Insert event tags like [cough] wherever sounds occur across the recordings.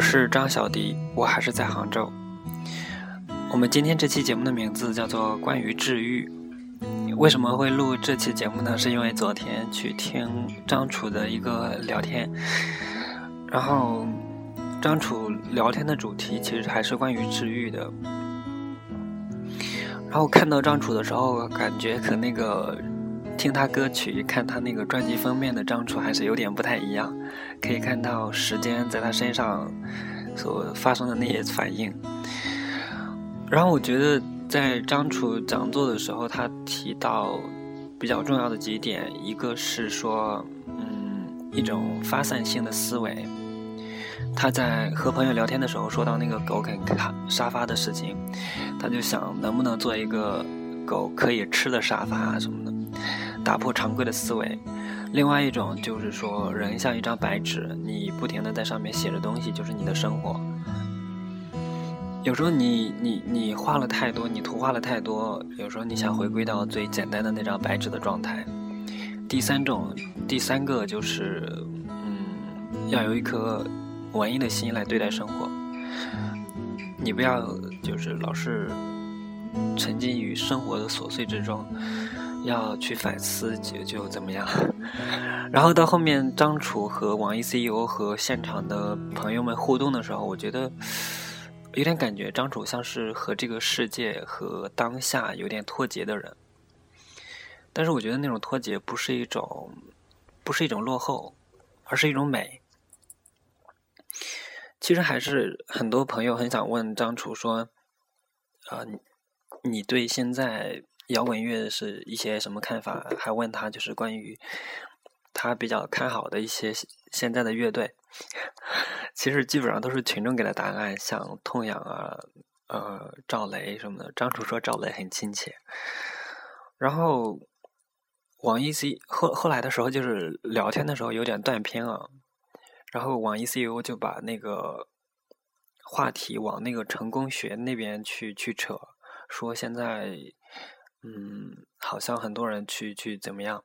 我是张小迪，我还是在杭州。我们今天这期节目的名字叫做《关于治愈》。为什么会录这期节目呢？是因为昨天去听张楚的一个聊天，然后张楚聊天的主题其实还是关于治愈的。然后看到张楚的时候，感觉和那个听他歌曲、看他那个专辑封面的张楚还是有点不太一样。可以看到时间在他身上所发生的那些反应。然后我觉得。在张楚讲座的时候，他提到比较重要的几点，一个是说，嗯，一种发散性的思维。他在和朋友聊天的时候说到那个狗啃卡沙发的事情，他就想能不能做一个狗可以吃的沙发啊什么的，打破常规的思维。另外一种就是说，人像一张白纸，你不停的在上面写着东西，就是你的生活。有时候你你你画了太多，你图画了太多，有时候你想回归到最简单的那张白纸的状态。第三种，第三个就是，嗯，要有一颗文艺的心来对待生活。你不要就是老是沉浸于生活的琐碎之中，要去反思就就怎么样。[laughs] 然后到后面，张楚和网易 CEO 和现场的朋友们互动的时候，我觉得。有点感觉张楚像是和这个世界和当下有点脱节的人，但是我觉得那种脱节不是一种，不是一种落后，而是一种美。其实还是很多朋友很想问张楚说，啊，你对现在摇滚乐是一些什么看法？还问他就是关于他比较看好的一些现在的乐队。[laughs] 其实基本上都是群众给的答案，像痛仰啊、呃赵雷什么的。张楚说赵雷很亲切。然后网易 C 后后来的时候，就是聊天的时候有点断片啊。然后网易 CEO 就把那个话题往那个成功学那边去去扯，说现在嗯好像很多人去去怎么样。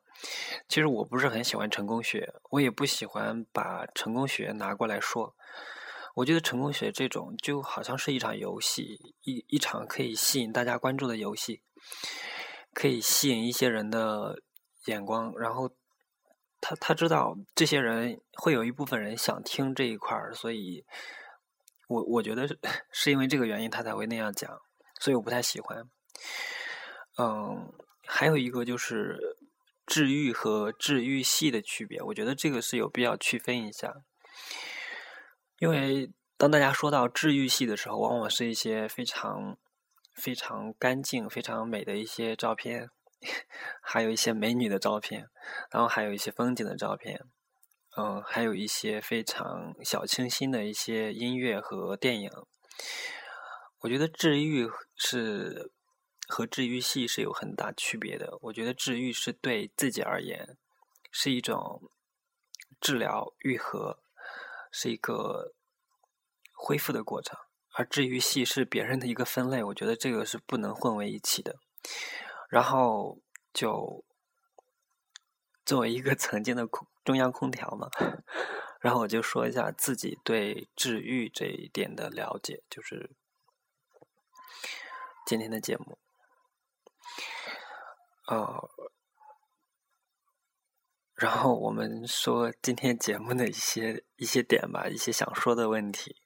其实我不是很喜欢成功学，我也不喜欢把成功学拿过来说。我觉得成功学这种就好像是一场游戏，一一场可以吸引大家关注的游戏，可以吸引一些人的眼光。然后他他知道这些人会有一部分人想听这一块儿，所以我我觉得 [laughs] 是因为这个原因他才会那样讲，所以我不太喜欢。嗯，还有一个就是。治愈和治愈系的区别，我觉得这个是有必要区分一下。因为当大家说到治愈系的时候，往往是一些非常非常干净、非常美的一些照片，[laughs] 还有一些美女的照片，然后还有一些风景的照片，嗯，还有一些非常小清新的一些音乐和电影。我觉得治愈是。和治愈系是有很大区别的。我觉得治愈是对自己而言是一种治疗愈合，是一个恢复的过程，而治愈系是别人的一个分类。我觉得这个是不能混为一起的。然后就作为一个曾经的空中央空调嘛，然后我就说一下自己对治愈这一点的了解，就是今天的节目。哦，然后我们说今天节目的一些一些点吧，一些想说的问题。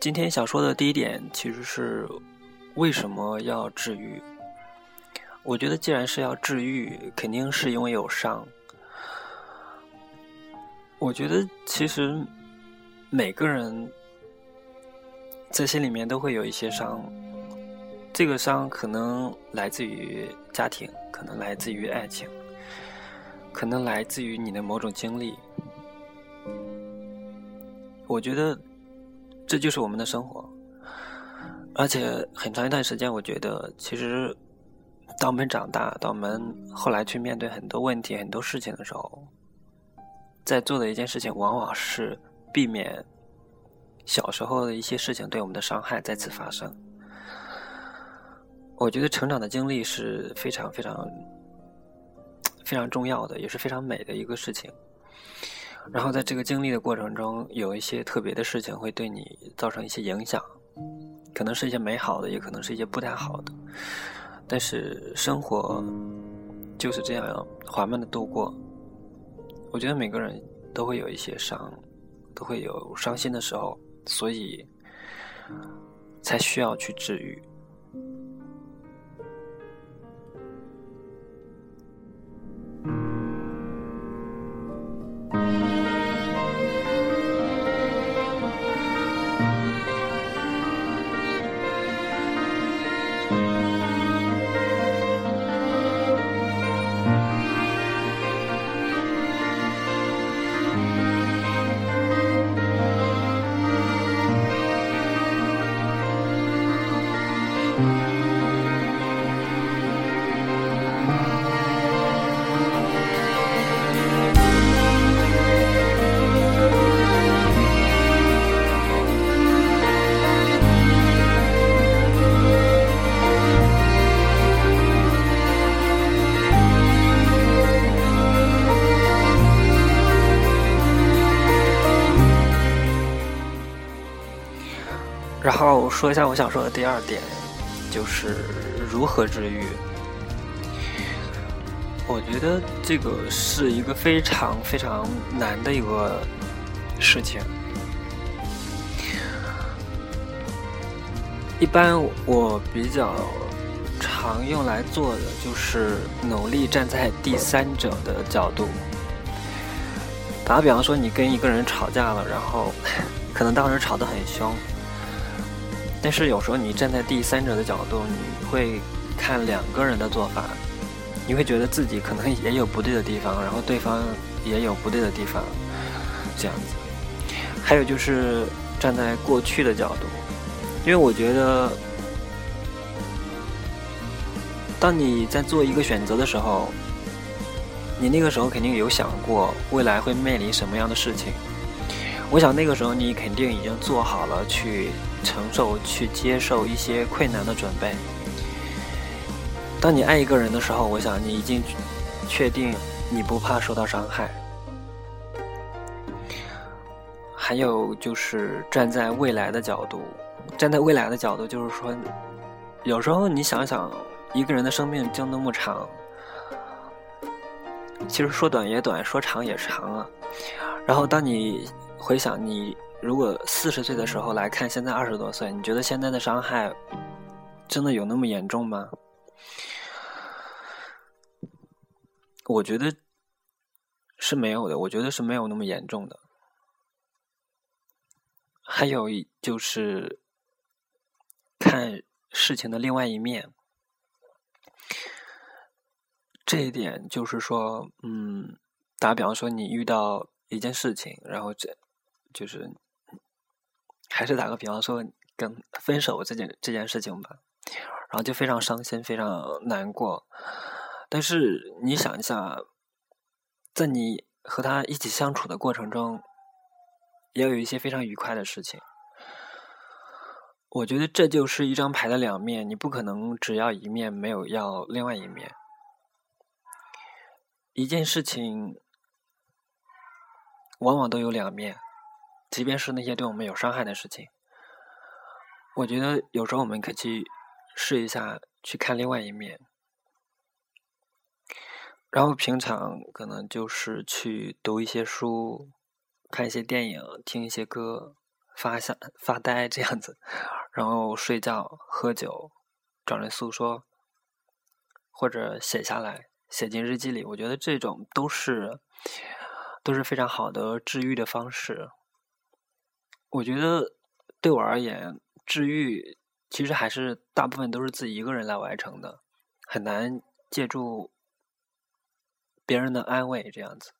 今天想说的第一点，其实是为什么要治愈？我觉得，既然是要治愈，肯定是因为有伤。我觉得，其实每个人在心里面都会有一些伤，这个伤可能来自于家庭，可能来自于爱情，可能来自于你的某种经历。我觉得。这就是我们的生活，而且很长一段时间，我觉得其实当我们长大，当我们后来去面对很多问题、很多事情的时候，在做的一件事情，往往是避免小时候的一些事情对我们的伤害再次发生。我觉得成长的经历是非常非常非常重要的，也是非常美的一个事情。然后在这个经历的过程中，有一些特别的事情会对你造成一些影响，可能是一些美好的，也可能是一些不太好的。但是生活就是这样缓慢的度过。我觉得每个人都会有一些伤，都会有伤心的时候，所以才需要去治愈。说一下我想说的第二点，就是如何治愈。我觉得这个是一个非常非常难的一个事情。一般我比较常用来做的就是努力站在第三者的角度。打个比方说，你跟一个人吵架了，然后可能当时吵得很凶。但是有时候你站在第三者的角度，你会看两个人的做法，你会觉得自己可能也有不对的地方，然后对方也有不对的地方，这样子。还有就是站在过去的角度，因为我觉得，当你在做一个选择的时候，你那个时候肯定有想过未来会面临什么样的事情。我想那个时候你肯定已经做好了去。承受、去接受一些困难的准备。当你爱一个人的时候，我想你已经确定你不怕受到伤害。还有就是站在未来的角度，站在未来的角度，就是说，有时候你想想，一个人的生命就那么长，其实说短也短，说长也长啊。然后当你回想你。如果四十岁的时候来看现在二十多岁，你觉得现在的伤害真的有那么严重吗？我觉得是没有的，我觉得是没有那么严重的。还有一就是看事情的另外一面，这一点就是说，嗯，打比方说你遇到一件事情，然后这就是。还是打个比方说，跟分手这件这件事情吧，然后就非常伤心，非常难过。但是你想一下，在你和他一起相处的过程中，也有一些非常愉快的事情。我觉得这就是一张牌的两面，你不可能只要一面，没有要另外一面。一件事情往往都有两面。即便是那些对我们有伤害的事情，我觉得有时候我们可以去试一下，去看另外一面。然后平常可能就是去读一些书，看一些电影，听一些歌，发下发呆这样子，然后睡觉、喝酒、找人诉说，或者写下来，写进日记里。我觉得这种都是都是非常好的治愈的方式。我觉得对我而言，治愈其实还是大部分都是自己一个人来完成的，很难借助别人的安慰这样子。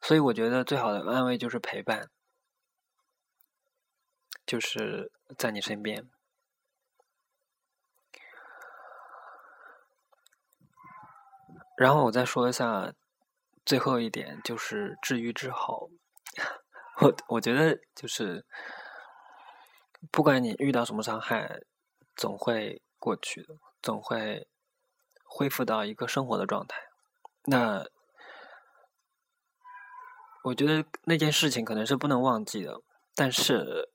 所以我觉得最好的安慰就是陪伴，就是在你身边。然后我再说一下最后一点，就是治愈之后，我我觉得就是不管你遇到什么伤害，总会过去的，总会恢复到一个生活的状态。那我觉得那件事情可能是不能忘记的，但是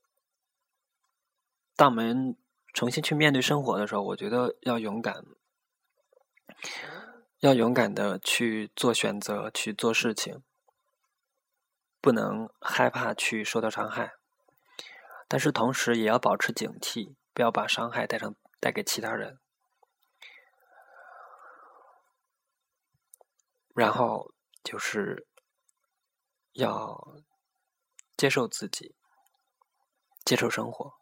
当我们重新去面对生活的时候，我觉得要勇敢。要勇敢的去做选择，去做事情，不能害怕去受到伤害，但是同时也要保持警惕，不要把伤害带成带给其他人。然后就是要接受自己，接受生活，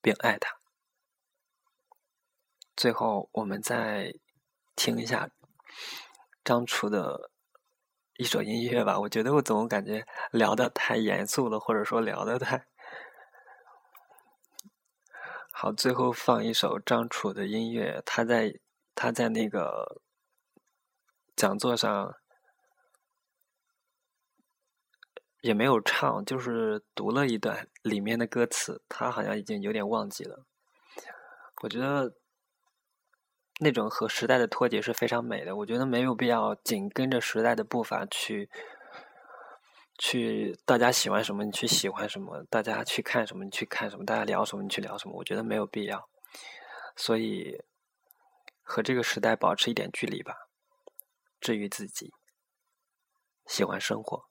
并爱他。最后，我们再。听一下张楚的一首音乐吧。我觉得我总感觉聊的太严肃了，或者说聊的太好。最后放一首张楚的音乐，他在他在那个讲座上也没有唱，就是读了一段里面的歌词，他好像已经有点忘记了。我觉得。那种和时代的脱节是非常美的，我觉得没有必要紧跟着时代的步伐去，去大家喜欢什么你去喜欢什么，大家去看什么你去看什么，大家聊什么你去聊什么，我觉得没有必要。所以和这个时代保持一点距离吧，治愈自己，喜欢生活。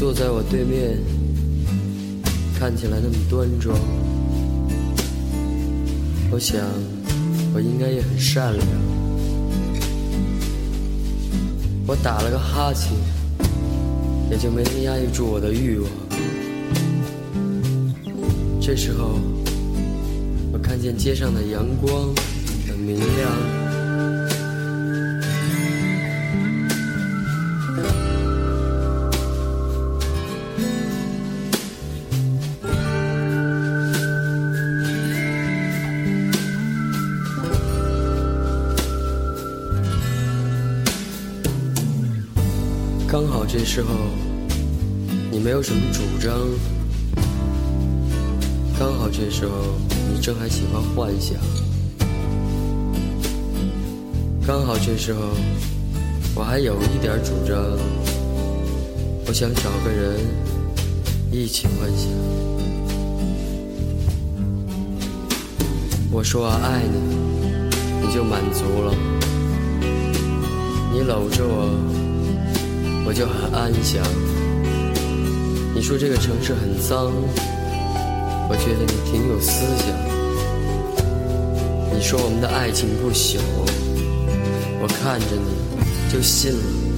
坐在我对面，看起来那么端庄。我想，我应该也很善良。我打了个哈欠，也就没能压抑住我的欲望。这时候，我看见街上的阳光很明亮。时候你没有什么主张，刚好这时候你正还喜欢幻想，刚好这时候我还有一点主张，我想找个人一起幻想。我说我爱你，你就满足了，你搂着我。我就很安详。你说这个城市很脏，我觉得你挺有思想。你说我们的爱情不朽，我看着你就信了。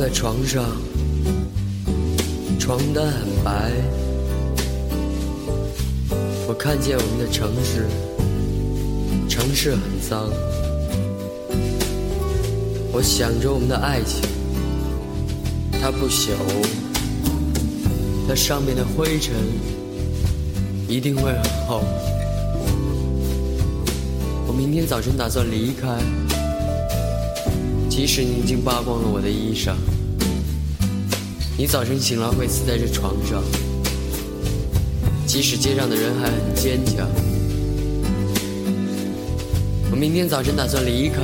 在床上，床单很白。我看见我们的城市，城市很脏。我想着我们的爱情，它不朽，它上面的灰尘一定会很厚。我明天早晨打算离开。即使你已经扒光了我的衣裳，你早晨醒来会死在这床上。即使街上的人还很坚强，我明天早晨打算离开。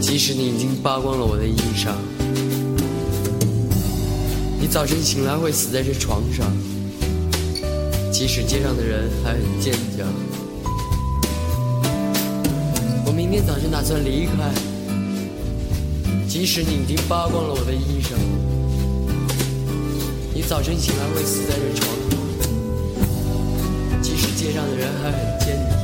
即使你已经扒光了我的衣裳，你早晨醒来会死在这床上，即使街上的人还很坚强。我明天早晨打算离开，即使你已经扒光了我的衣裳。你早晨醒来会死在这床上，即使街上的人还很坚强。